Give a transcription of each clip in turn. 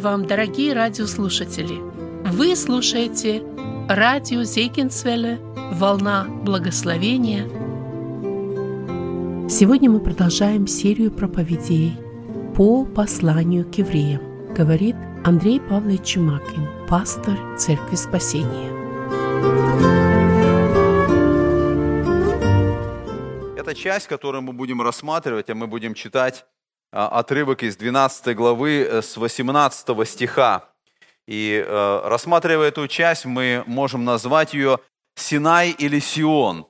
Вам, дорогие радиослушатели! Вы слушаете радио Зейкинсвелле «Волна благословения». Сегодня мы продолжаем серию проповедей по посланию к евреям, говорит Андрей Павлович Чумакин, пастор Церкви Спасения. Это часть, которую мы будем рассматривать, а мы будем читать отрывок из 12 главы э, с 18 стиха. И э, рассматривая эту часть, мы можем назвать ее Синай или Сион.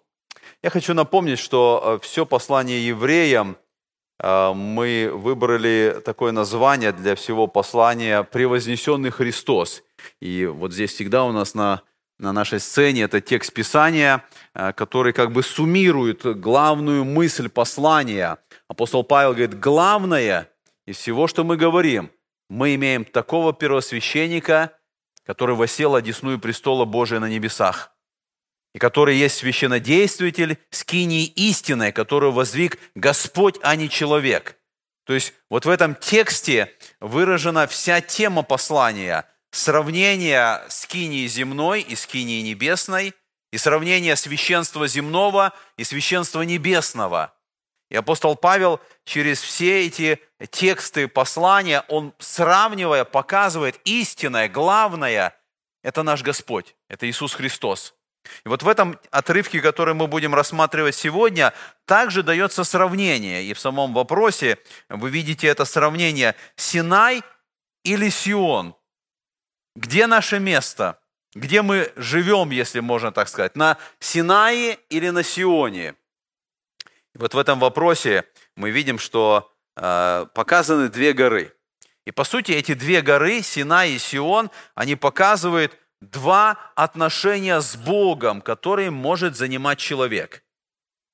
Я хочу напомнить, что э, все послание евреям мы выбрали такое название для всего послания «Превознесенный Христос». И вот здесь всегда у нас на, на нашей сцене это текст Писания, который как бы суммирует главную мысль послания – Апостол Павел говорит, главное из всего, что мы говорим, мы имеем такого первосвященника, который восел одесную престола Божия на небесах, и который есть священнодействитель скинии истины, которую воздвиг Господь, а не человек. То есть вот в этом тексте выражена вся тема послания, сравнение скинии земной и скинии небесной, и сравнение священства земного и священства небесного – и апостол Павел через все эти тексты послания, он сравнивая, показывает истинное, главное, это наш Господь, это Иисус Христос. И вот в этом отрывке, который мы будем рассматривать сегодня, также дается сравнение. И в самом вопросе вы видите это сравнение Синай или Сион. Где наше место? Где мы живем, если можно так сказать? На Синае или на Сионе? Вот в этом вопросе мы видим, что э, показаны две горы. И по сути эти две горы, Синай и Сион, они показывают два отношения с Богом, которые может занимать человек.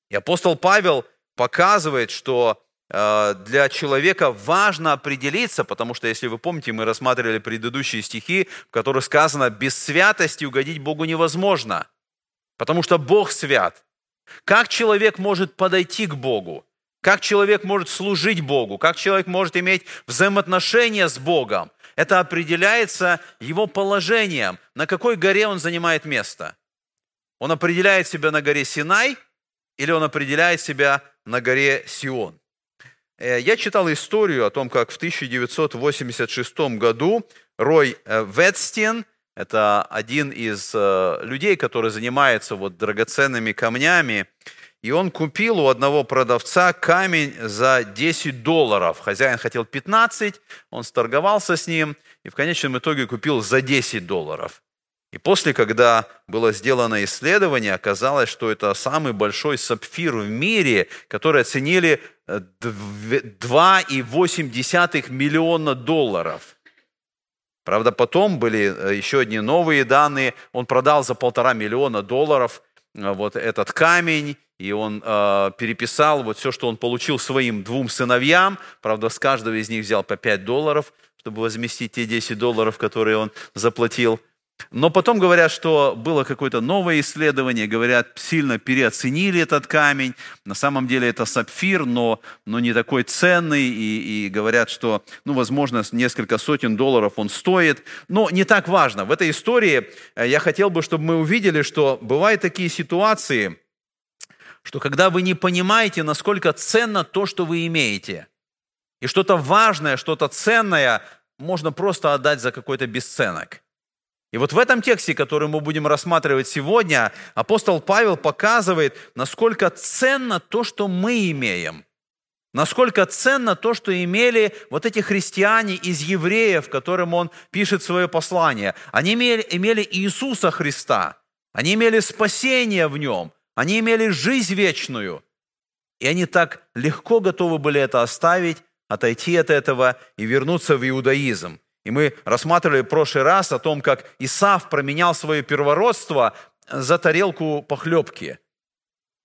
И апостол Павел показывает, что э, для человека важно определиться, потому что, если вы помните, мы рассматривали предыдущие стихи, в которых сказано, без святости угодить Богу невозможно, потому что Бог свят. Как человек может подойти к Богу? Как человек может служить Богу? Как человек может иметь взаимоотношения с Богом? Это определяется его положением, на какой горе он занимает место. Он определяет себя на горе Синай или он определяет себя на горе Сион. Э, я читал историю о том, как в 1986 году Рой э, Ветстин – это один из э, людей, который занимается вот драгоценными камнями. И он купил у одного продавца камень за 10 долларов. Хозяин хотел 15, он сторговался с ним и в конечном итоге купил за 10 долларов. И после, когда было сделано исследование, оказалось, что это самый большой сапфир в мире, который оценили 2,8 миллиона долларов – Правда, потом были э, еще одни новые данные. Он продал за полтора миллиона долларов э, вот этот камень, и он э, переписал вот все, что он получил своим двум сыновьям. Правда, с каждого из них взял по 5 долларов, чтобы возместить те 10 долларов, которые он заплатил. Но потом говорят, что было какое-то новое исследование, говорят, сильно переоценили этот камень. На самом деле это сапфир, но, но не такой ценный. И, и говорят, что, ну, возможно, несколько сотен долларов он стоит. Но не так важно. В этой истории э, я хотел бы, чтобы мы увидели, что бывают такие ситуации, что когда вы не понимаете, насколько ценно то, что вы имеете, и что-то важное, что-то ценное можно просто отдать за какой-то бесценок – и вот в этом тексте, который мы будем рассматривать сегодня, апостол Павел показывает, насколько ценно то, что мы имеем. Насколько ценно то, что имели вот эти христиане из евреев, которым он пишет свое послание. Они имели, имели Иисуса Христа, они имели спасение в нем, они имели жизнь вечную. И они так легко готовы были это оставить, отойти от этого и вернуться в иудаизм. И мы рассматривали в прошлый раз о том, как Исав променял свое первородство за тарелку похлебки.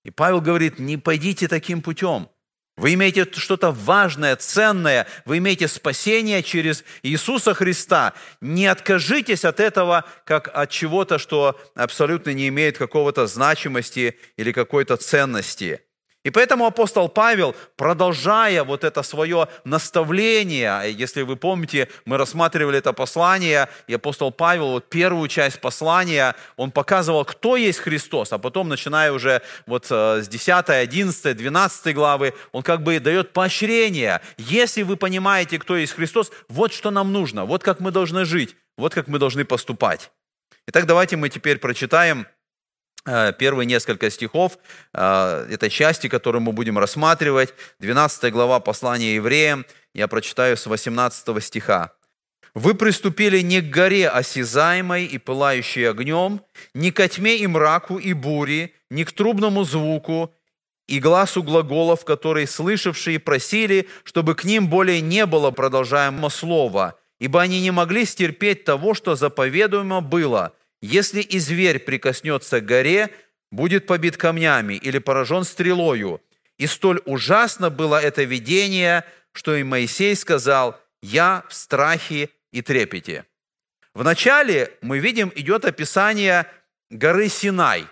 И Павел говорит, не пойдите таким путем. Вы имеете что-то важное, ценное, вы имеете спасение через Иисуса Христа. Не откажитесь от этого, как от чего-то, что абсолютно не имеет какого-то значимости или какой-то ценности. И поэтому апостол Павел, продолжая вот это свое наставление, если вы помните, мы рассматривали это послание, и апостол Павел, вот первую часть послания, он показывал, кто есть Христос, а потом, начиная уже вот э, с 10, 11, 12 главы, он как бы дает поощрение. Если вы понимаете, кто есть Христос, вот что нам нужно, вот как мы должны жить, вот как мы должны поступать. Итак, давайте мы теперь прочитаем первые несколько стихов э, этой части, которую мы будем рассматривать, 12 глава послания евреям, я прочитаю с 18 стиха. «Вы приступили не к горе осязаемой и пылающей огнем, не ко тьме и мраку и буре, не к трубному звуку и глазу глаголов, которые слышавшие просили, чтобы к ним более не было продолжаемого слова, ибо они не могли стерпеть того, что заповедуемо было – если и зверь прикоснется к горе, будет побит камнями или поражен стрелою. И столь ужасно было это видение, что и Моисей сказал, «Я в страхе и трепете». Вначале мы видим, идет описание горы Синай.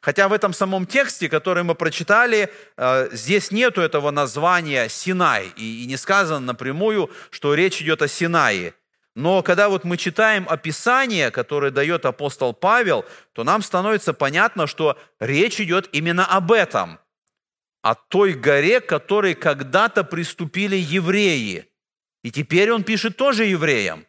Хотя в этом самом тексте, который мы прочитали, э, здесь нету этого названия Синай. И не сказано напрямую, что речь идет о Синае. Но когда вот мы читаем описание, которое дает апостол Павел, то нам становится понятно, что речь идет именно об этом, о той горе, к которой когда-то приступили евреи. И теперь он пишет тоже евреям.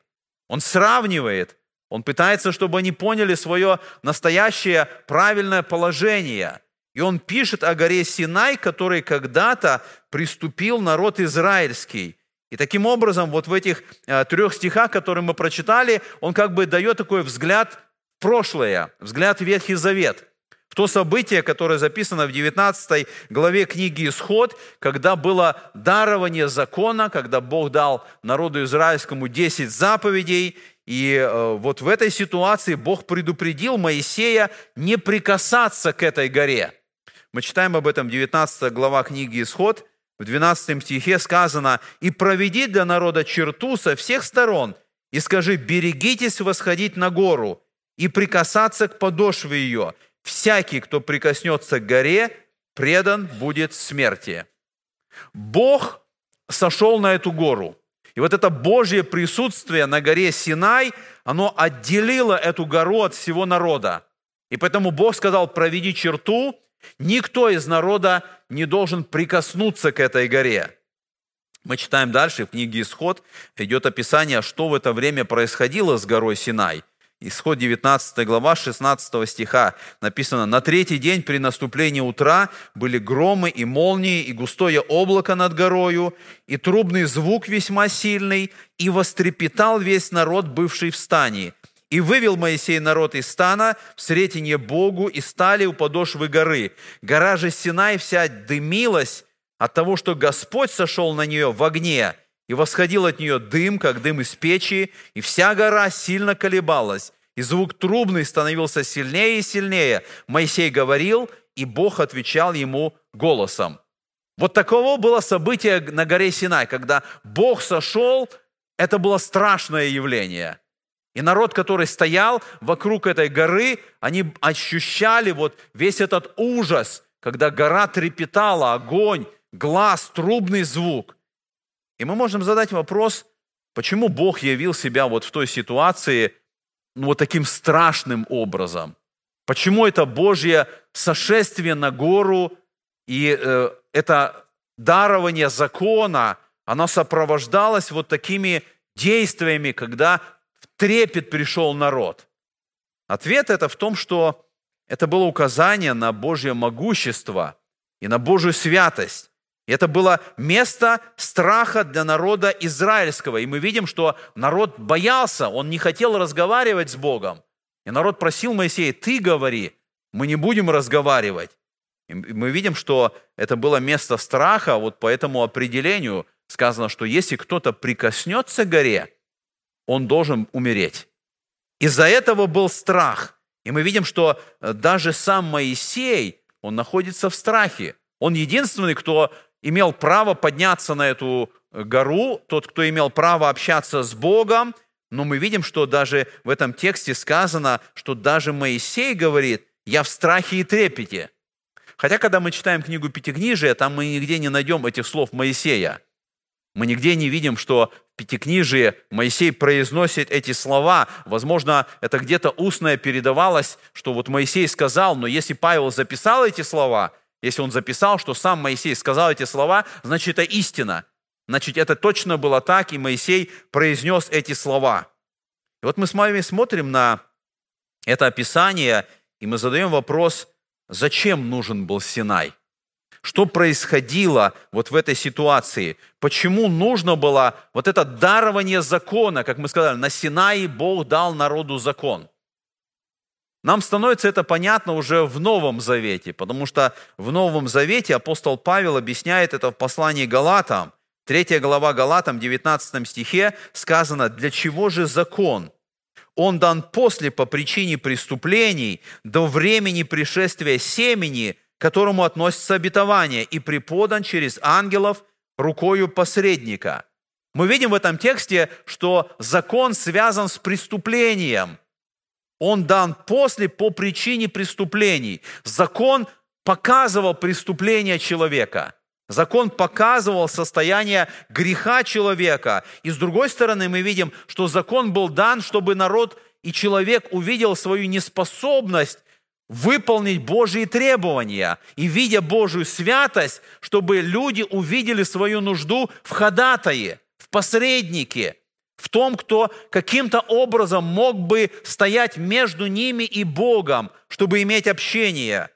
Он сравнивает, он пытается, чтобы они поняли свое настоящее правильное положение. И он пишет о горе Синай, которой когда-то приступил народ израильский – и таким образом, вот в этих э, трех стихах, которые мы прочитали, он как бы дает такой взгляд в прошлое, взгляд в Ветхий Завет, в то событие, которое записано в 19 главе книги «Исход», когда было дарование закона, когда Бог дал народу израильскому 10 заповедей, и э, вот в этой ситуации Бог предупредил Моисея не прикасаться к этой горе. Мы читаем об этом 19 глава книги «Исход», в 12 стихе сказано, «И проведи для народа черту со всех сторон, и скажи, берегитесь восходить на гору и прикасаться к подошве ее. Всякий, кто прикоснется к горе, предан будет смерти». Бог сошел на эту гору. И вот это Божье присутствие на горе Синай, оно отделило эту гору от всего народа. И поэтому Бог сказал, проведи черту, Никто из народа не должен прикоснуться к этой горе. Мы читаем дальше, в книге «Исход» идет описание, что в это время происходило с горой Синай. Исход 19 глава 16 стиха написано, «На третий день при наступлении утра были громы и молнии, и густое облако над горою, и трубный звук весьма сильный, и вострепетал весь народ, бывший в стане. И вывел Моисей народ из стана в сретение Богу и стали у подошвы горы. Гора же Синай вся дымилась от того, что Господь сошел на нее в огне, и восходил от нее дым, как дым из печи, и вся гора сильно колебалась, и звук трубный становился сильнее и сильнее. Моисей говорил, и Бог отвечал ему голосом. Вот таково было событие на горе Синай, когда Бог сошел, это было страшное явление – и народ, который стоял вокруг этой горы, они ощущали вот весь этот ужас, когда гора трепетала, огонь, глаз, трубный звук. И мы можем задать вопрос, почему Бог явил себя вот в той ситуации ну, вот таким страшным образом? Почему это Божье сошествие на гору и э, это дарование закона, оно сопровождалось вот такими действиями, когда трепет пришел народ? Ответ это в том, что это было указание на Божье могущество и на Божью святость. И это было место страха для народа израильского. И мы видим, что народ боялся, он не хотел разговаривать с Богом. И народ просил Моисея, ты говори, мы не будем разговаривать. И мы видим, что это было место страха, вот по этому определению сказано, что если кто-то прикоснется к горе, он должен умереть. Из-за этого был страх. И мы видим, что э, даже сам Моисей, он находится в страхе. Он единственный, кто имел право подняться на эту э, гору, тот, кто имел право общаться с Богом. Но мы видим, что даже в этом тексте сказано, что даже Моисей говорит, я в страхе и трепете. Хотя, когда мы читаем книгу Пятикнижия, там мы нигде не найдем этих слов Моисея. Мы нигде не видим, что в Пятикнижии Моисей произносит эти слова. Возможно, это где-то устное передавалось, что вот Моисей сказал, но если Павел записал эти слова, если он записал, что сам Моисей сказал эти слова, значит, это истина. Значит, это точно было так, и Моисей произнес эти слова. И вот мы с вами смотрим на это описание, и мы задаем вопрос, зачем нужен был Синай? Что происходило вот в этой ситуации? Почему нужно было вот это дарование закона, как мы сказали, на Синае Бог дал народу закон? Нам становится это понятно уже в Новом Завете, потому что в Новом Завете апостол Павел объясняет это в послании Галатам. Третья глава Галатам, 19 стихе сказано, «Для чего же закон? Он дан после по причине преступлений до времени пришествия семени, к которому относится обетование, и преподан через ангелов рукою посредника». Мы видим в этом тексте, что закон связан с преступлением. Он дан после по причине преступлений. Закон показывал преступление человека. Закон показывал состояние греха человека. И с другой стороны мы видим, что закон был дан, чтобы народ и человек увидел свою неспособность выполнить Божьи требования. И видя Божью святость, чтобы люди увидели свою нужду в ходатае, в посреднике – в том, кто каким-то образом мог бы стоять между ними и Богом, чтобы иметь общение.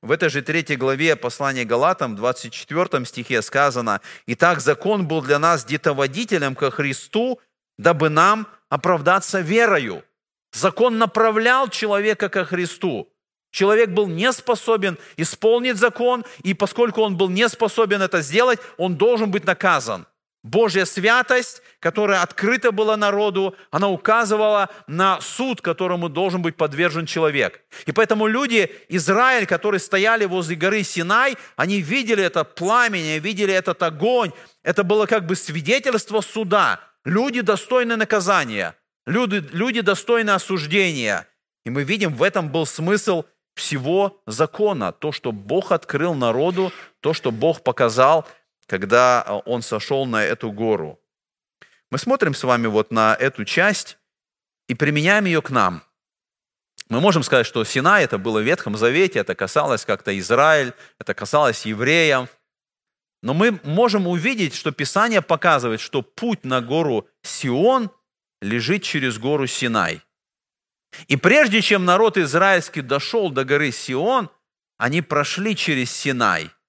В этой же третьей главе послания Галатам, 24 стихе сказано, «Итак, закон был для нас детоводителем ко Христу, дабы нам оправдаться верою». Закон направлял человека ко Христу. Человек был не способен исполнить закон, и поскольку он был не способен это сделать, он должен быть наказан. Божья святость, которая открыта была народу, она указывала на суд, которому должен быть подвержен человек. И поэтому люди, Израиль, которые стояли возле горы Синай, они видели это пламя, видели этот огонь. Это было как бы свидетельство суда. Люди достойны наказания, люди, люди достойны осуждения. И мы видим, в этом был смысл всего закона. То, что Бог открыл народу, то, что Бог показал – когда а, он сошел на эту гору. Мы смотрим с вами вот на эту часть и применяем ее к нам. Мы можем сказать, что Синай это было в Ветхом Завете, это касалось как-то Израиль, это касалось евреев. Но мы можем увидеть, что Писание показывает, что путь на гору Сион лежит через гору Синай. И прежде чем народ израильский дошел до горы Сион, они прошли через Синай –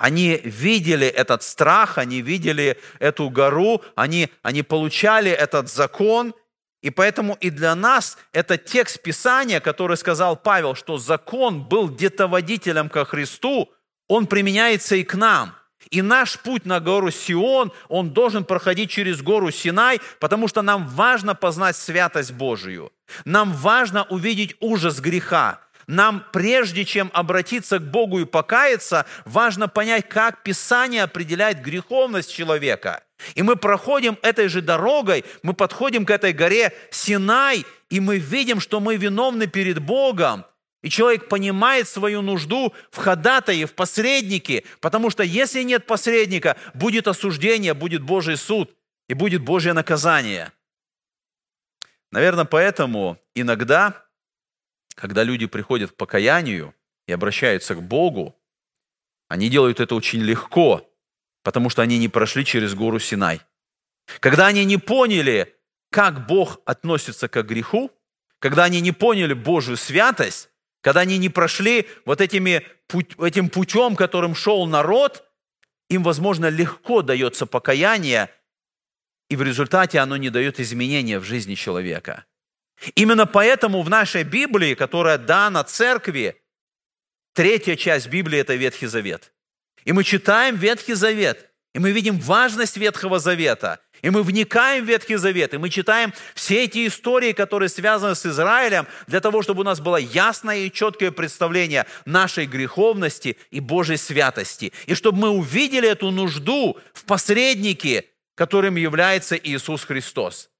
они видели этот страх, они видели эту гору, они, они получали этот закон, и поэтому и для нас это текст Писания, который сказал Павел, что закон был детоводителем ко Христу, он применяется и к нам. И наш путь на гору Сион, он должен проходить через гору Синай, потому что нам важно познать святость Божию. Нам важно увидеть ужас греха нам, прежде чем обратиться к Богу и покаяться, важно понять, как Писание определяет греховность человека. И мы проходим этой же дорогой, мы подходим к этой горе Синай, и мы видим, что мы виновны перед Богом. И человек понимает свою нужду в ходатае, в посреднике, потому что если нет посредника, будет осуждение, будет Божий суд и будет Божье наказание. Наверное, поэтому иногда когда люди приходят к покаянию и обращаются к Богу, они делают это очень легко, потому что они не прошли через гору Синай. Когда они не поняли, как Бог относится к греху, когда они не поняли Божью святость, когда они не прошли вот этими, этим путем, которым шел народ, им, возможно, легко дается покаяние, и в результате оно не дает изменения в жизни человека – Именно поэтому в нашей Библии, которая дана церкви, третья часть Библии – это Ветхий Завет. И мы читаем Ветхий Завет, и мы видим важность Ветхого Завета, и мы вникаем в Ветхий Завет, и мы читаем все эти истории, которые связаны с Израилем, для того, чтобы у нас было ясное и четкое представление нашей греховности и Божьей святости, и чтобы мы увидели эту нужду в посреднике, которым является Иисус Христос.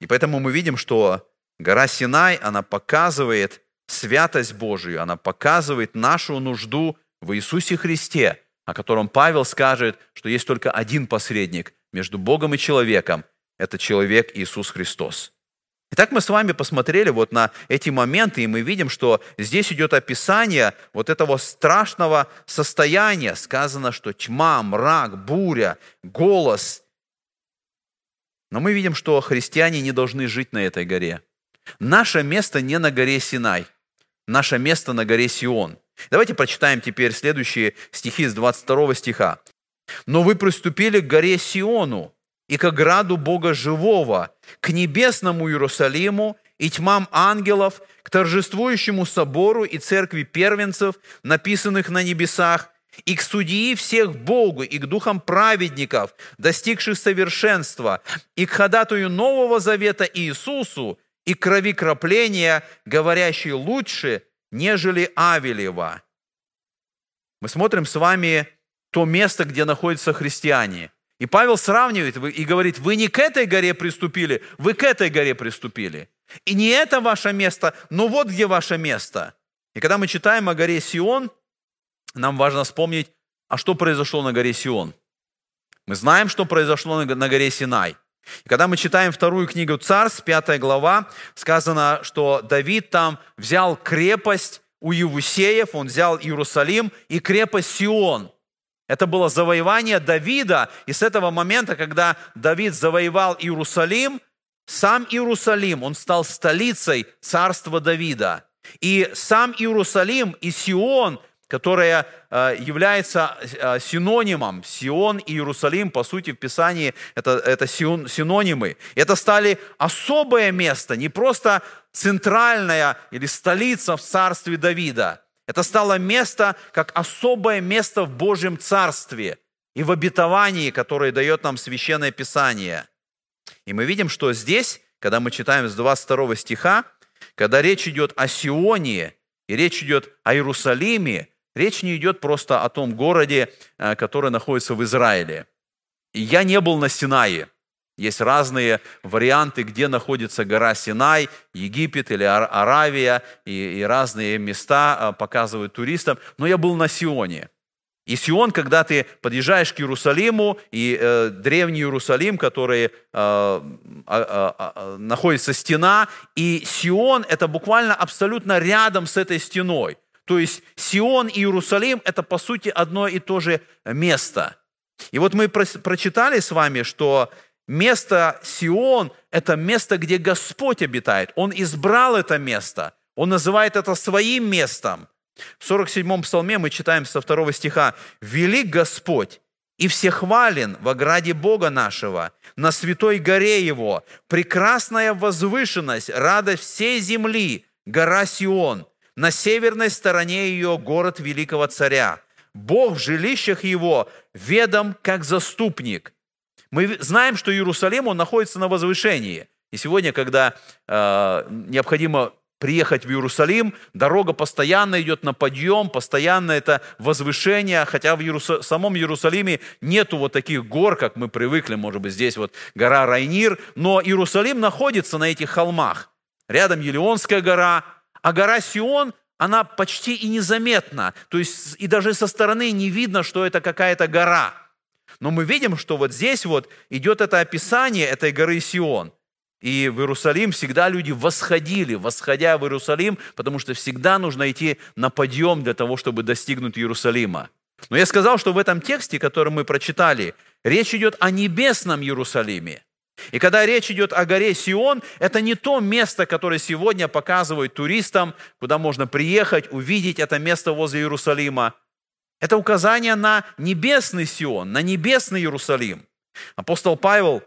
И поэтому мы видим, что гора Синай, она показывает святость Божию, она показывает нашу нужду в Иисусе Христе, о котором Павел скажет, что есть только один посредник между Богом и человеком. Это человек Иисус Христос. Итак, мы с вами посмотрели вот на эти моменты, и мы видим, что здесь идет описание вот этого страшного состояния. Сказано, что тьма, мрак, буря, голос. Но мы видим, что христиане не должны жить на этой горе. Наше место не на горе Синай. Наше место на горе Сион. Давайте прочитаем теперь следующие стихи с 22 стиха. «Но вы приступили к горе Сиону, и к ограду Бога живого, к небесному Иерусалиму и тьмам ангелов, к торжествующему собору и церкви первенцев, написанных на небесах, и к судьи всех Богу, и к духам праведников, достигших совершенства, и к ходатую Нового Завета Иисусу, и крови кропления, говорящей лучше, нежели Авелева. Мы смотрим с вами то место, где находятся христиане. И Павел сравнивает и говорит, вы не к этой горе приступили, вы к этой горе приступили. И не это ваше место, но вот где ваше место. И когда мы читаем о горе Сион, нам важно вспомнить, а что произошло на горе Сион. Мы знаем, что произошло на горе Синай. И когда мы читаем вторую книгу Царств, пятая глава, сказано, что Давид там взял крепость у Евусеев, он взял Иерусалим и крепость Сион. Это было завоевание Давида, и с этого момента, когда Давид завоевал Иерусалим, сам Иерусалим, он стал столицей царства Давида. И сам Иерусалим и Сион, которая э, является э, синонимом, Сион и Иерусалим, по сути, в Писании это, это синонимы. Это стали особое место, не просто центральная или столица в царстве Давида – это стало место, как особое место в Божьем Царстве и в обетовании, которое дает нам Священное Писание. И мы видим, что здесь, когда мы читаем с 22 стиха, когда речь идет о Сионе и речь идет о Иерусалиме, речь не идет просто о том городе, э, который находится в Израиле. Я не был на Синае – есть разные варианты, где находится гора Синай, Египет или Аравия, и, и разные места а, показывают туристам. Но я был на Сионе. И Сион, когда ты подъезжаешь к Иерусалиму, и э, древний Иерусалим, который э, э, э, находится стена, и Сион – это буквально абсолютно рядом с этой стеной. То есть Сион и Иерусалим – это, по сути, одно и то же место. И вот мы прочитали с вами, что Место Сион – это место, где Господь обитает. Он избрал это место. Он называет это своим местом. В 47-м псалме мы читаем со второго стиха «Велик Господь и всехвален в ограде Бога нашего, на святой горе Его, прекрасная возвышенность, радость всей земли, гора Сион, на северной стороне ее город великого царя. Бог в жилищах Его ведом как заступник, мы знаем, что Иерусалим, он находится на возвышении. И сегодня, когда э, необходимо приехать в Иерусалим, дорога постоянно идет на подъем, постоянно это возвышение, хотя в Иерусал... самом Иерусалиме нету вот таких гор, как мы привыкли, может быть, здесь вот гора Райнир, но Иерусалим находится на этих холмах. Рядом Елеонская гора, а гора Сион, она почти и незаметна, то есть и даже со стороны не видно, что это какая-то гора – но мы видим, что вот здесь вот идет это описание этой горы Сион. И в Иерусалим всегда люди восходили, восходя в Иерусалим, потому что всегда нужно идти на подъем для того, чтобы достигнуть Иерусалима. Но я сказал, что в этом тексте, который мы прочитали, речь идет о небесном Иерусалиме. И когда речь идет о горе Сион, это не то место, которое сегодня показывают туристам, куда можно приехать, увидеть это место возле Иерусалима. Это указание на небесный Сион, на небесный Иерусалим. Апостол Павел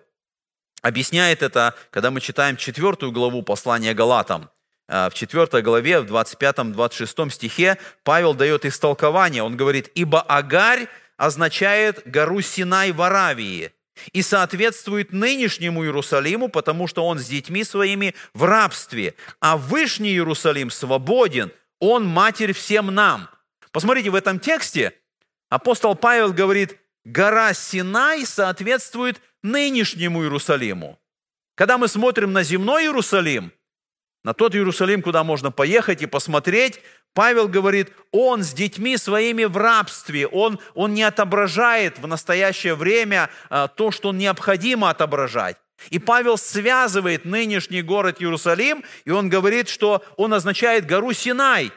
объясняет это, когда мы читаем четвертую главу послания Галатам. Э, в четвертой главе, в 25-26 стихе Павел дает истолкование. Он говорит, «Ибо Агарь означает гору Синай в Аравии и соответствует нынешнему Иерусалиму, потому что он с детьми своими в рабстве, а Вышний Иерусалим свободен, он матерь всем нам». Посмотрите, в этом тексте апостол Павел говорит, гора Синай соответствует нынешнему Иерусалиму. Когда мы смотрим на земной Иерусалим, на тот Иерусалим, куда можно поехать и посмотреть, Павел говорит, он с детьми своими в рабстве, он, он не отображает в настоящее время а, то, что необходимо отображать. И Павел связывает нынешний город Иерусалим, и он говорит, что он означает гору Синай.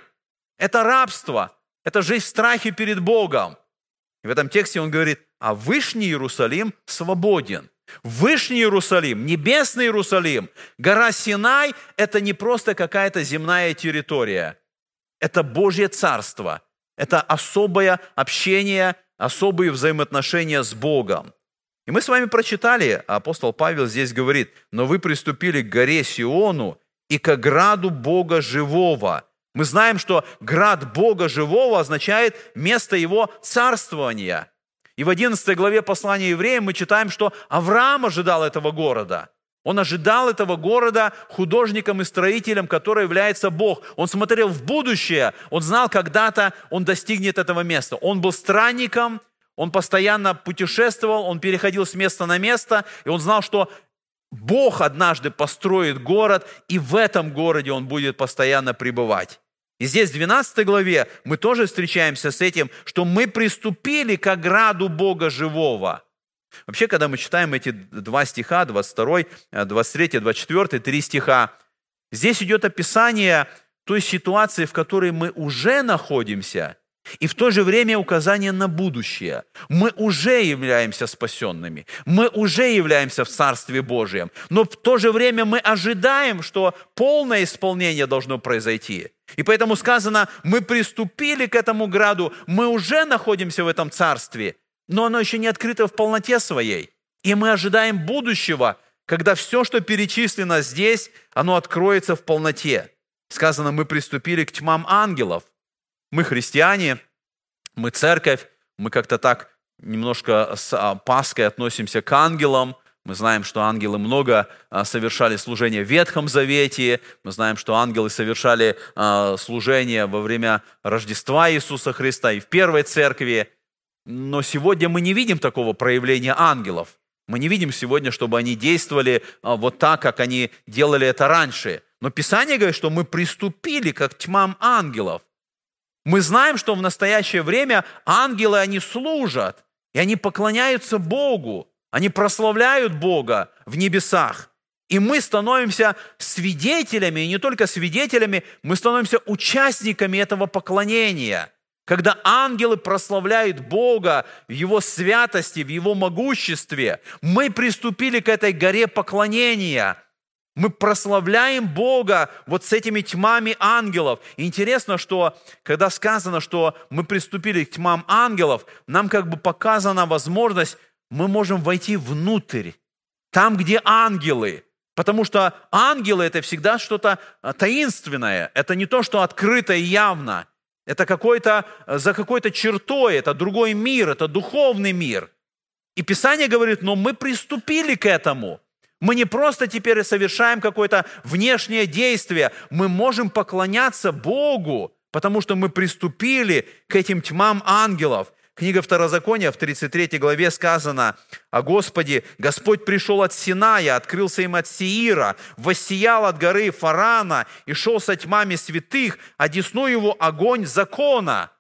Это рабство, это жизнь в страхе перед Богом. И в этом тексте он говорит, а Вышний Иерусалим свободен. Вышний Иерусалим, небесный Иерусалим, гора Синай – это не просто какая-то земная территория. Это Божье Царство. Это особое общение, особые взаимоотношения с Богом. И мы с вами прочитали, апостол Павел здесь говорит, «Но вы приступили к горе Сиону и к ограду Бога живого». Мы знаем, что град Бога живого означает место его царствования – и в 11 главе послания евреям мы читаем, что Авраам ожидал этого города. Он ожидал этого города художником и строителем, который является Бог. Он смотрел в будущее, он знал, когда-то он достигнет этого места. Он был странником, он постоянно путешествовал, он переходил с места на место, и он знал, что Бог однажды построит город, и в этом городе он будет постоянно пребывать. И здесь в 12 главе мы тоже встречаемся с этим, что мы приступили к ограду Бога живого. Вообще, когда мы читаем эти два стиха, 22, 23, 24, три стиха, здесь идет описание той ситуации, в которой мы уже находимся, и в то же время указание на будущее. Мы уже являемся спасенными, мы уже являемся в Царстве Божьем, но в то же время мы ожидаем, что полное исполнение должно произойти. И поэтому сказано, мы приступили к этому граду, мы уже находимся в этом Царстве, но оно еще не открыто в полноте своей. И мы ожидаем будущего, когда все, что перечислено здесь, оно откроется в полноте. Сказано, мы приступили к тьмам ангелов – мы христиане, мы церковь, мы как-то так немножко с а, Паской относимся к ангелам. Мы знаем, что ангелы много а, совершали служение в Ветхом Завете. Мы знаем, что ангелы совершали а, служение во время Рождества Иисуса Христа и в Первой Церкви. Но сегодня мы не видим такого проявления ангелов. Мы не видим сегодня, чтобы они действовали вот так, как они делали это раньше. Но Писание говорит, что мы приступили как тьмам ангелов. Мы знаем, что в настоящее время ангелы, они служат, и они поклоняются Богу, они прославляют Бога в небесах. И мы становимся свидетелями, и не только свидетелями, мы становимся участниками этого поклонения. Когда ангелы прославляют Бога в Его святости, в Его могуществе, мы приступили к этой горе поклонения – мы прославляем Бога вот с этими тьмами ангелов. Интересно, что когда сказано, что мы приступили к тьмам ангелов, нам как бы показана возможность, мы можем войти внутрь, там, где ангелы. Потому что ангелы – это всегда что-то а, таинственное. Это не то, что открыто и явно. Это какой-то, а, за какой-то чертой, это другой мир, это духовный мир. И Писание говорит, но мы приступили к этому – мы не просто теперь совершаем какое-то внешнее действие, мы можем поклоняться Богу, потому что мы приступили к этим тьмам ангелов. Книга Второзакония в 33 главе сказано о Господе. «Господь пришел от Синая, открылся им от Сиира, воссиял от горы Фарана и шел со тьмами святых, а десну его огонь закона».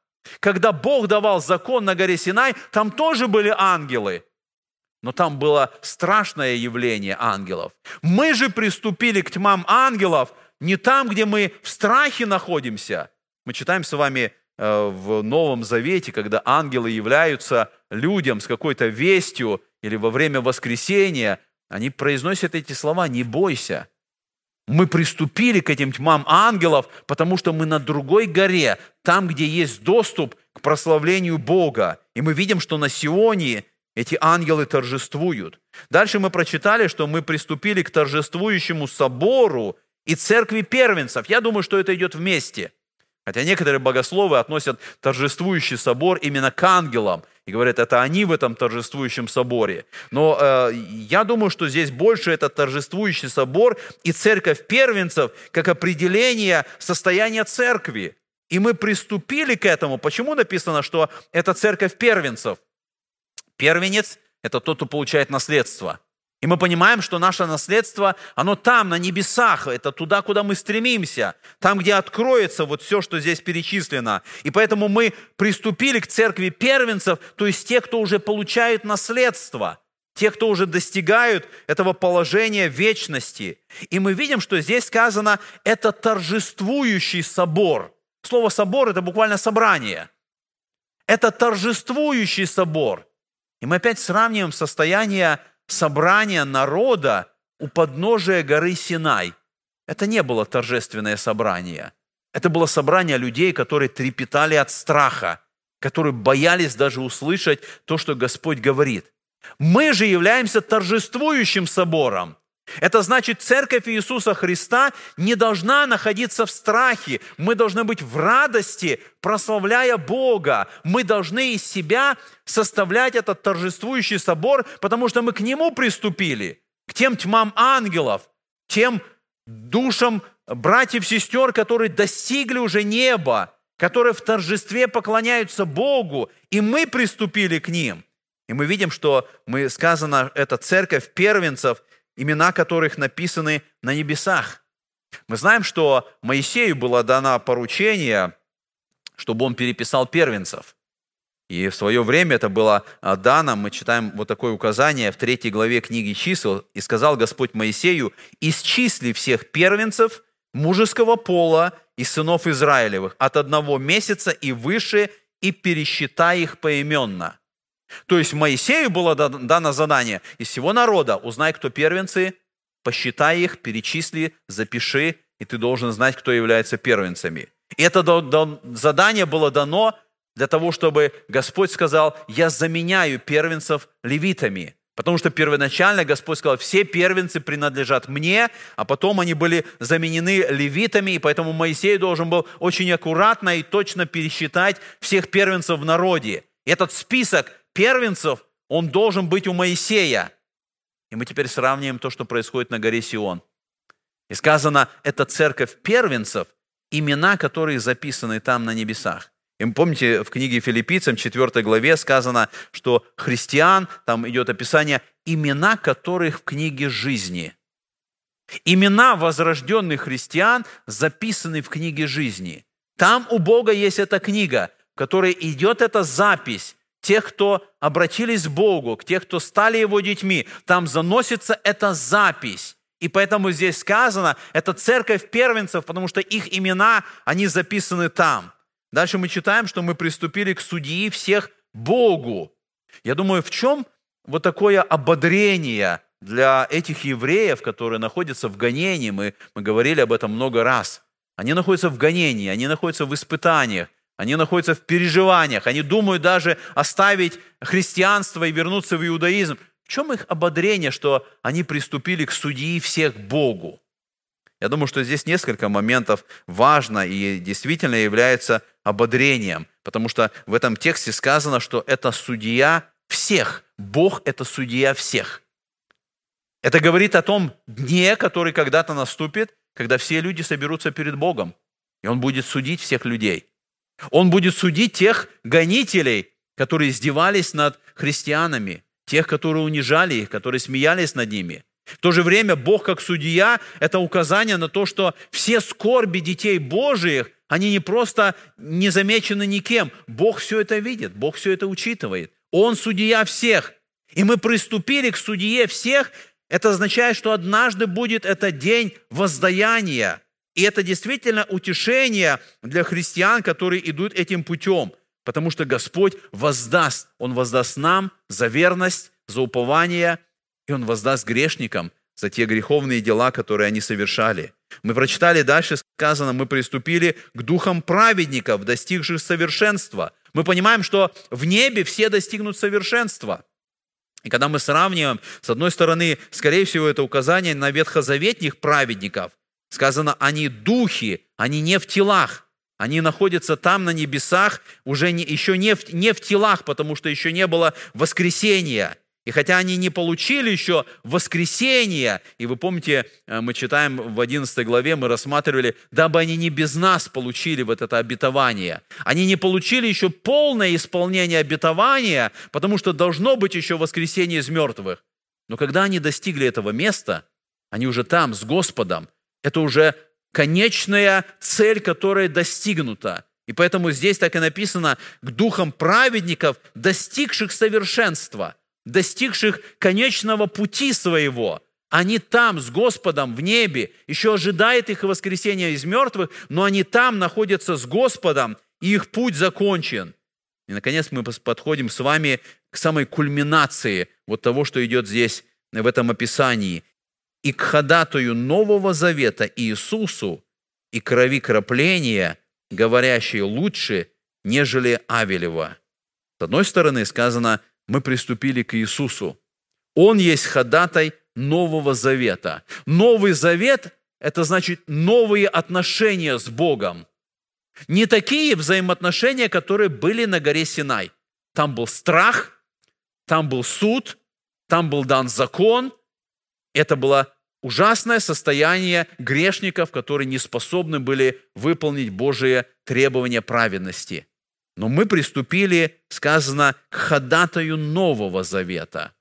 Когда Бог давал закон на горе Синай, там тоже были ангелы – но там было страшное явление ангелов. Мы же приступили к тьмам ангелов не там, где мы в страхе находимся. Мы читаем с вами в Новом Завете, когда ангелы являются людям с какой-то вестью или во время воскресения, они произносят эти слова «не бойся». Мы приступили к этим тьмам ангелов, потому что мы на другой горе, там, где есть доступ к прославлению Бога. И мы видим, что на Сионе эти ангелы торжествуют. Дальше мы прочитали, что мы приступили к торжествующему собору и церкви первенцев. Я думаю, что это идет вместе. Хотя некоторые богословы относят торжествующий собор именно к ангелам и говорят, это они в этом торжествующем соборе. Но э, я думаю, что здесь больше это торжествующий собор и церковь первенцев как определение состояния церкви. И мы приступили к этому. Почему написано, что это церковь первенцев? Первенец – это тот, кто получает наследство. И мы понимаем, что наше наследство, оно там, на небесах, это туда, куда мы стремимся, там, где откроется вот все, что здесь перечислено. И поэтому мы приступили к церкви первенцев, то есть те, кто уже получают наследство, те, кто уже достигают этого положения вечности. И мы видим, что здесь сказано, это торжествующий собор. Слово собор – это буквально собрание. Это торжествующий собор. И мы опять сравниваем состояние собрание народа у подножия горы Синай. Это не было торжественное собрание. Это было собрание людей, которые трепетали от страха, которые боялись даже услышать то, что Господь говорит. Мы же являемся торжествующим собором. Это значит, церковь Иисуса Христа не должна находиться в страхе. Мы должны быть в радости, прославляя Бога. Мы должны из себя составлять этот торжествующий собор, потому что мы к Нему приступили, к тем тьмам ангелов, тем душам братьев, сестер, которые достигли уже неба, которые в торжестве поклоняются Богу, и мы приступили к ним. И мы видим, что мы сказано, это церковь первенцев, имена которых написаны на небесах. Мы знаем, что Моисею было дано поручение, чтобы он переписал первенцев. И в свое время это было а, дано, мы читаем вот такое указание в третьей главе книги чисел. «И сказал Господь Моисею, исчисли всех первенцев мужеского пола и сынов Израилевых от одного месяца и выше, и пересчитай их поименно». То есть Моисею было дано задание из всего народа, узнай, кто первенцы, посчитай их, перечисли, запиши, и ты должен знать, кто является первенцами. И это задание было дано для того, чтобы Господь сказал, я заменяю первенцев левитами. Потому что первоначально Господь сказал, все первенцы принадлежат мне, а потом они были заменены левитами, и поэтому Моисей должен был очень аккуратно и точно пересчитать всех первенцев в народе. И этот список первенцев, он должен быть у Моисея. И мы теперь сравниваем то, что происходит на горе Сион. И сказано, это церковь первенцев, имена, которые записаны там на небесах. И помните, в книге Филиппийцам, 4 главе сказано, что христиан, там идет описание, имена которых в книге жизни. Имена возрожденных христиан записаны в книге жизни. Там у Бога есть эта книга, в которой идет эта запись тех, кто обратились к Богу, к тех, кто стали Его детьми, там заносится эта запись. И поэтому здесь сказано, это церковь первенцев, потому что их имена, они записаны там. Дальше мы читаем, что мы приступили к судьи всех Богу. Я думаю, в чем вот такое ободрение для этих евреев, которые находятся в гонении, мы, мы говорили об этом много раз. Они находятся в гонении, они находятся в испытаниях. Они находятся в переживаниях, они думают даже оставить христианство и вернуться в иудаизм. В чем их ободрение, что они приступили к судьи всех Богу? Я думаю, что здесь несколько моментов важно и действительно является ободрением, потому что в этом тексте сказано, что это судья всех. Бог – это судья всех. Это говорит о том дне, который когда-то наступит, когда все люди соберутся перед Богом, и Он будет судить всех людей. Он будет судить тех гонителей, которые издевались над христианами, тех, которые унижали их, которые смеялись над ними. В то же время Бог как судья – это указание на то, что все скорби детей Божиих, они не просто не замечены никем. Бог все это видит, Бог все это учитывает. Он судья всех. И мы приступили к судье всех. Это означает, что однажды будет этот день воздаяния. И это действительно утешение для христиан, которые идут этим путем, потому что Господь воздаст. Он воздаст нам за верность, за упование, и Он воздаст грешникам за те греховные дела, которые они совершали. Мы прочитали дальше, сказано, мы приступили к духам праведников, достигших совершенства. Мы понимаем, что в небе все достигнут совершенства. И когда мы сравниваем, с одной стороны, скорее всего, это указание на ветхозаветних праведников, Сказано, они духи, они не в телах. Они находятся там на небесах, уже не, еще не в, не в телах, потому что еще не было воскресения. И хотя они не получили еще воскресения, и вы помните, э, мы читаем в 11 главе, мы рассматривали, дабы они не без нас получили вот это обетование. Они не получили еще полное исполнение обетования, потому что должно быть еще воскресение из мертвых. Но когда они достигли этого места, они уже там, с Господом, это уже конечная цель, которая достигнута. И поэтому здесь так и написано к духам праведников, достигших совершенства, достигших конечного пути своего. Они там с Господом в небе, еще ожидает их воскресения из мертвых, но они там находятся с Господом, и их путь закончен. И, наконец, мы подходим с вами к самой кульминации вот того, что идет здесь в этом описании. «И к ходатую Нового Завета Иисусу и крови крапления, говорящей лучше, нежели Авелева». С одной стороны сказано, мы приступили к Иисусу. Он есть ходатай Нового Завета. Новый Завет – это значит новые отношения с Богом. Не такие взаимоотношения, которые были на горе Синай. Там был страх, там был суд, там был дан закон. Это было ужасное состояние грешников, которые не способны были выполнить Божие требования праведности. Но мы приступили, сказано, к ходатаю Нового Завета.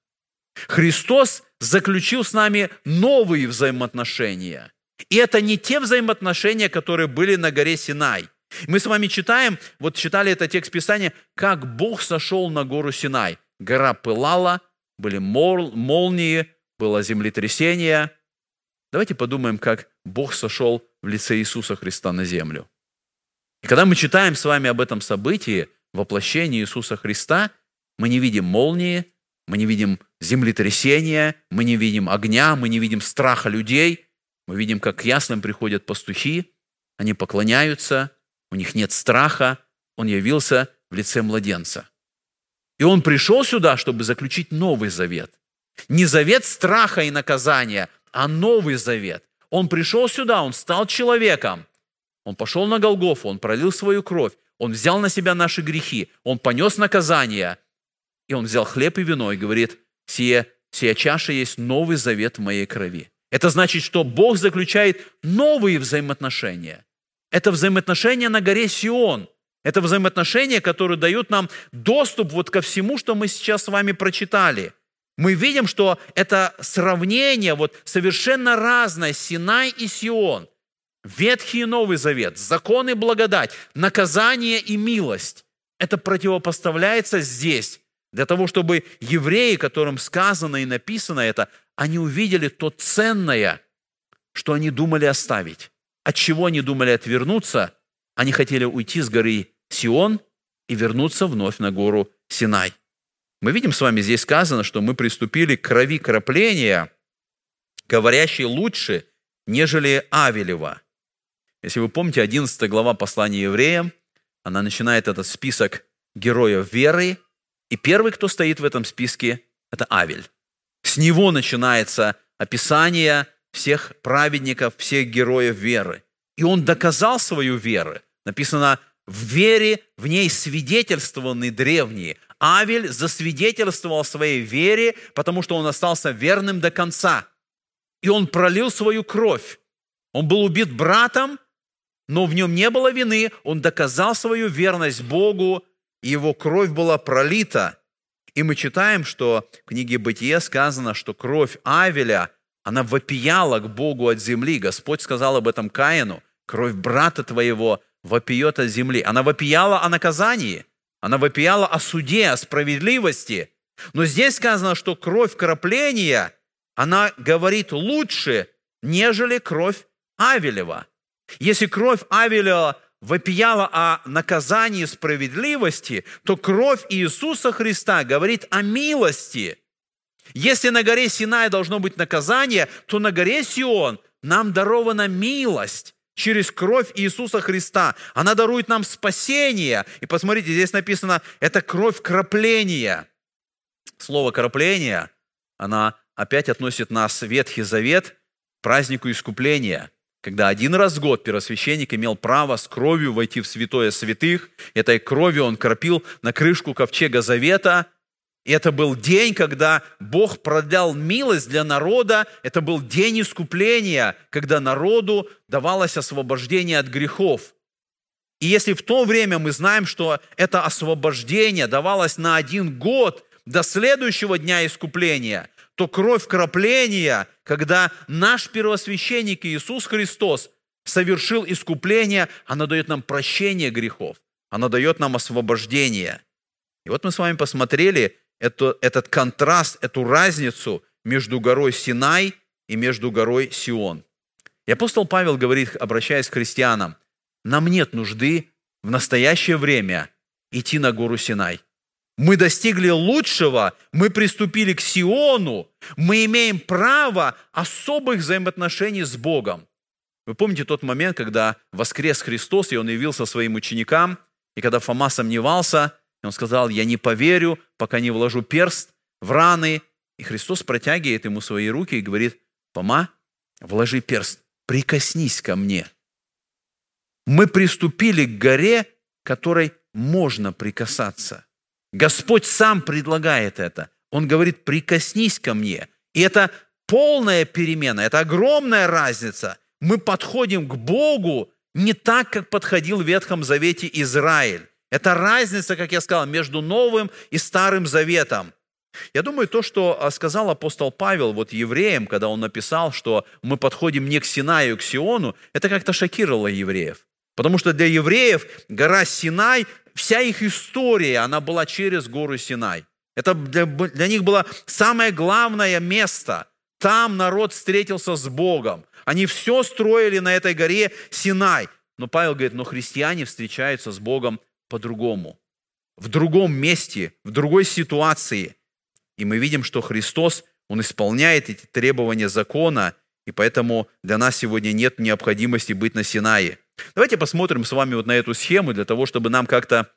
Христос заключил с нами новые взаимоотношения. И это не те взаимоотношения, которые были на горе Синай – мы с вами читаем, вот читали это текст Писания, как Бог сошел на гору Синай. Гора пылала, были молнии, было землетрясение. Давайте подумаем, как Бог сошел в лице Иисуса Христа на землю. И когда мы читаем с вами об этом событии, воплощении Иисуса Христа, мы не видим молнии, мы не видим землетрясения, мы не видим огня, мы не видим страха людей, мы видим, как к яслям приходят пастухи, они поклоняются, у них нет страха, он явился в лице младенца. И он пришел сюда, чтобы заключить новый завет. Не завет страха и наказания, а новый завет. Он пришел сюда, он стал человеком. Он пошел на Голгофу, он пролил свою кровь, он взял на себя наши грехи, он понес наказание, и он взял хлеб и вино и говорит, сия, сия чаша есть новый завет в моей крови. Это значит, что Бог заключает новые взаимоотношения. Это взаимоотношения на горе Сион. Это взаимоотношения, которые дают нам доступ вот ко всему, что мы сейчас с вами прочитали. Мы видим, что это сравнение вот совершенно разное Синай и Сион. Ветхий и Новый Завет, закон и благодать, наказание и милость. Это противопоставляется здесь, для того, чтобы евреи, которым сказано и написано это, они увидели то ценное, что они думали оставить от чего они думали отвернуться, они хотели уйти с горы Сион и вернуться вновь на гору Синай. Мы видим с вами здесь сказано, что мы приступили к крови крапления, говорящей лучше, нежели Авелева. Если вы помните, 11 глава послания евреям, она начинает этот список героев веры, и первый, кто стоит в этом списке, это Авель. С него начинается описание всех праведников, всех героев веры. И он доказал свою веру. Написано, в вере в ней свидетельствованы древние. Авель засвидетельствовал своей вере, потому что он остался верным до конца. И он пролил свою кровь. Он был убит братом, но в нем не было вины. Он доказал свою верность Богу, и его кровь была пролита. И мы читаем, что в книге Бытия сказано, что кровь Авеля – она вопияла к Богу от земли. Господь сказал об этом Каину. Кровь брата твоего вопиет от земли. Она вопияла о наказании. Она вопияла о суде, о справедливости. Но здесь сказано, что кровь крапления, она говорит лучше, нежели кровь Авелева. Если кровь Авелева вопияла о наказании справедливости, то кровь Иисуса Христа говорит о милости – если на горе Синай должно быть наказание, то на горе Сион нам дарована милость через кровь Иисуса Христа. Она дарует нам спасение. И посмотрите, здесь написано, это кровь крапления. Слово крапление, она опять относит нас в Ветхий Завет празднику искупления, когда один раз в год первосвященник имел право с кровью войти в святое святых. Этой кровью он кропил на крышку ковчега Завета – и это был день, когда Бог продлял милость для народа. Это был день искупления, когда народу давалось освобождение от грехов. И если в то время мы знаем, что это освобождение давалось на один год до следующего дня искупления, то кровь кропления, когда наш первосвященник Иисус Христос совершил искупление, она дает нам прощение грехов, она дает нам освобождение. И вот мы с вами посмотрели это, этот контраст, эту разницу между горой Синай и между горой Сион. И апостол Павел говорит, обращаясь к христианам, нам нет нужды в настоящее время идти на гору Синай. Мы достигли лучшего, мы приступили к Сиону, мы имеем право особых взаимоотношений с Богом. Вы помните тот момент, когда воскрес Христос, и Он явился своим ученикам, и когда Фома сомневался, и он сказал, я не поверю, пока не вложу перст в раны. И Христос протягивает ему свои руки и говорит, Фома, вложи перст, прикоснись ко мне. Мы приступили к горе, которой можно прикасаться. Господь сам предлагает это. Он говорит, прикоснись ко мне. И это полная перемена, это огромная разница. Мы подходим к Богу не так, как подходил в Ветхом Завете Израиль. Это разница, как я сказал, между Новым и Старым Заветом. Я думаю, то, что а, сказал апостол Павел вот евреям, когда он написал, что мы подходим не к Синаю, к Сиону, это как-то шокировало евреев. Потому что для евреев гора Синай вся их история, она была через гору Синай. Это для, для них было самое главное место. Там народ встретился с Богом. Они все строили на этой горе Синай. Но Павел говорит, но христиане встречаются с Богом по-другому. В другом месте, в другой ситуации. И мы видим, что Христос, Он исполняет эти требования закона, и поэтому для нас сегодня нет необходимости быть на Синае. Давайте посмотрим с вами вот на эту схему для того, чтобы нам как-то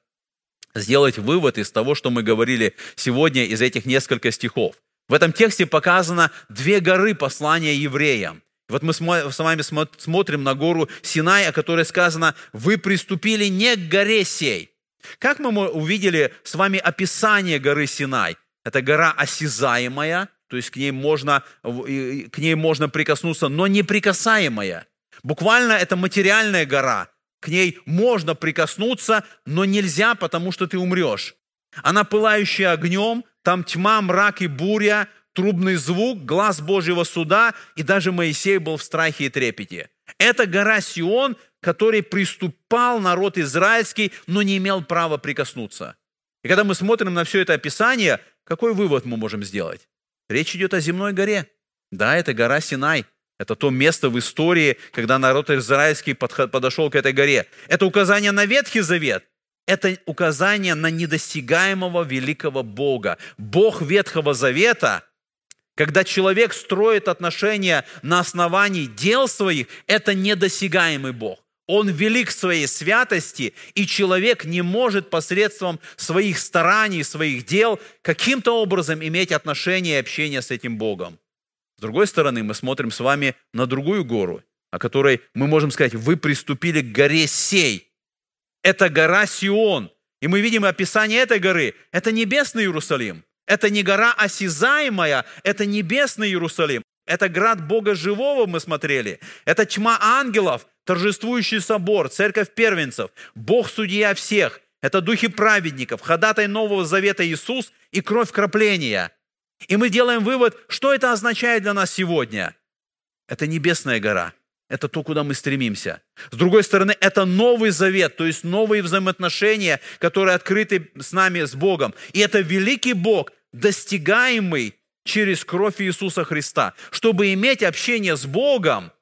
сделать вывод из того, что мы говорили сегодня из этих нескольких стихов. В этом тексте показано две горы послания евреям. Вот мы с вами смотрим на гору Синай, о которой сказано, вы приступили не к горе сей. Как мы увидели с вами описание горы Синай? Это гора осязаемая, то есть к ней можно, к ней можно прикоснуться, но неприкасаемая. Буквально это материальная гора. К ней можно прикоснуться, но нельзя, потому что ты умрешь. Она пылающая огнем, там тьма, мрак и буря, трубный звук, глаз Божьего суда, и даже Моисей был в страхе и трепете. Это гора Сион, который приступал народ израильский, но не имел права прикоснуться. И когда мы смотрим на все это описание, какой вывод мы можем сделать? Речь идет о земной горе. Да, это гора Синай. Это то место в истории, когда народ израильский подошел к этой горе. Это указание на Ветхий Завет. Это указание на недостигаемого великого Бога. Бог Ветхого Завета, когда человек строит отношения на основании дел своих, это недосягаемый Бог. Он велик своей святости, и человек не может посредством своих стараний, своих дел каким-то образом иметь отношение и общение с этим Богом. С другой стороны, мы смотрим с вами на другую гору, о которой мы можем сказать, вы приступили к горе Сей. Это гора Сион. И мы видим описание этой горы. Это небесный Иерусалим. Это не гора осязаемая, это небесный Иерусалим. Это град Бога живого мы смотрели. Это тьма ангелов, торжествующий собор, церковь первенцев, Бог судья всех. Это духи праведников, ходатай Нового Завета Иисус и кровь кропления – и мы делаем вывод, что это означает для нас сегодня. Это небесная гора. Это то, куда мы стремимся. С другой стороны, это Новый Завет, то есть новые взаимоотношения, которые открыты с нами, с Богом. И это великий Бог, достигаемый через кровь Иисуса Христа. Чтобы иметь общение с Богом,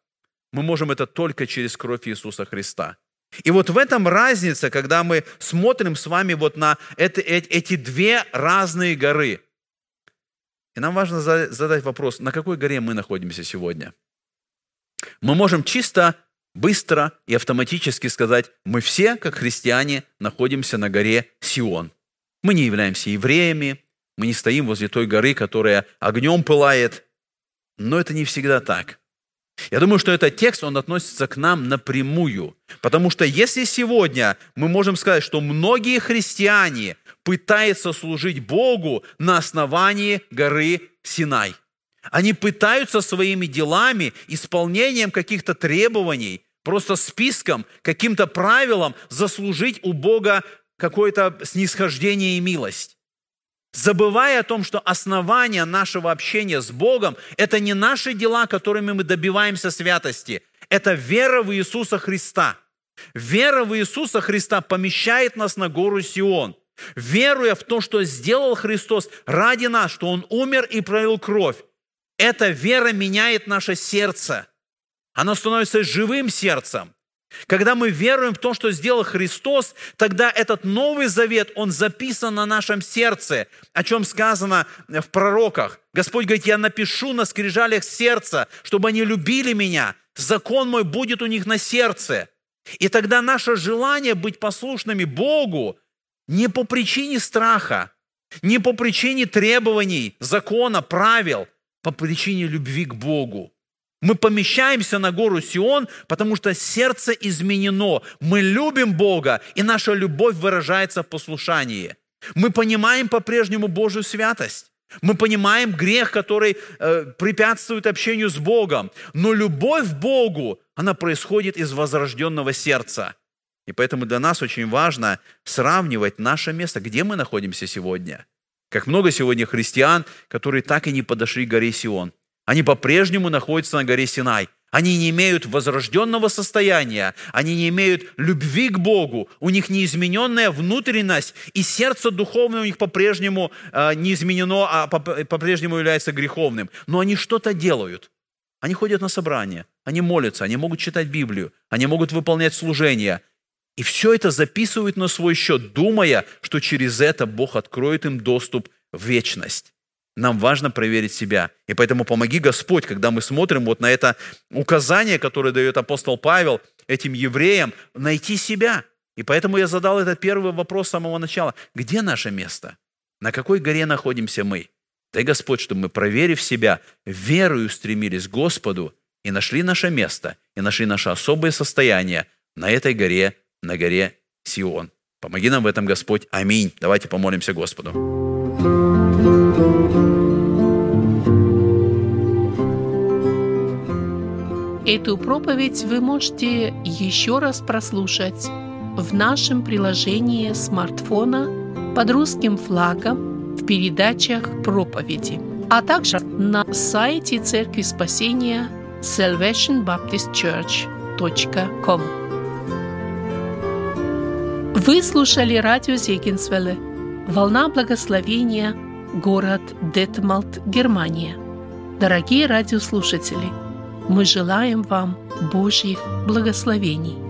мы можем это только через кровь Иисуса Христа. И вот в этом разница, когда мы смотрим с вами вот на это, эти две разные горы – и нам важно задать вопрос, на какой горе мы находимся сегодня. Мы можем чисто, быстро и автоматически сказать, мы все, как христиане, находимся на горе Сион. Мы не являемся евреями, мы не стоим возле той горы, которая огнем пылает. Но это не всегда так. Я думаю, что этот текст, он относится к нам напрямую. Потому что если сегодня мы можем сказать, что многие христиане пытаются служить Богу на основании горы Синай. Они пытаются своими делами, исполнением каких-то требований, просто списком, каким-то правилом заслужить у Бога какое-то снисхождение и милость. Забывая о том, что основание нашего общения с Богом – это не наши дела, которыми мы добиваемся святости, это вера в Иисуса Христа. Вера в Иисуса Христа помещает нас на гору Сион. Веруя в то, что сделал Христос ради нас, что Он умер и пролил кровь, эта вера меняет наше сердце. Оно становится живым сердцем. Когда мы веруем в то, что сделал Христос, тогда этот Новый Завет, он записан на нашем сердце, о чем сказано в пророках. Господь говорит, я напишу на скрижалях сердца, чтобы они любили меня. Закон мой будет у них на сердце. И тогда наше желание быть послушными Богу не по причине страха, не по причине требований, закона, правил, по причине любви к Богу. Мы помещаемся на гору Сион, потому что сердце изменено. Мы любим Бога, и наша любовь выражается в послушании. Мы понимаем по-прежнему Божью святость. Мы понимаем грех, который э, препятствует общению с Богом. Но любовь к Богу, она происходит из возрожденного сердца. И поэтому для нас очень важно сравнивать наше место, где мы находимся сегодня. Как много сегодня христиан, которые так и не подошли к горе Сион. Они по-прежнему находятся на горе Синай. Они не имеют возрожденного состояния, они не имеют любви к Богу, у них неизмененная внутренность, и сердце духовное у них по-прежнему э, не изменено, а по-прежнему является греховным. Но они что-то делают. Они ходят на собрания, они молятся, они могут читать Библию, они могут выполнять служения. И все это записывают на свой счет, думая, что через это Бог откроет им доступ в вечность. Нам важно проверить себя. И поэтому помоги Господь, когда мы смотрим вот на это указание, которое дает апостол Павел этим евреям, найти себя. И поэтому я задал этот первый вопрос с самого начала. Где наше место? На какой горе находимся мы? Дай Господь, чтобы мы, проверив себя, верою стремились к Господу и нашли наше место, и нашли наше особое состояние на этой горе, на горе Сион. Помоги нам в этом, Господь. Аминь. Давайте помолимся Господу. Эту проповедь вы можете еще раз прослушать в нашем приложении смартфона под русским флагом в передачах проповеди, а также на сайте Церкви Спасения salvationbaptistchurch.com. Вы слушали радио Зегенсвелле «Волна благословения», город Детмалт, Германия. Дорогие радиослушатели – мы желаем вам Божьих благословений.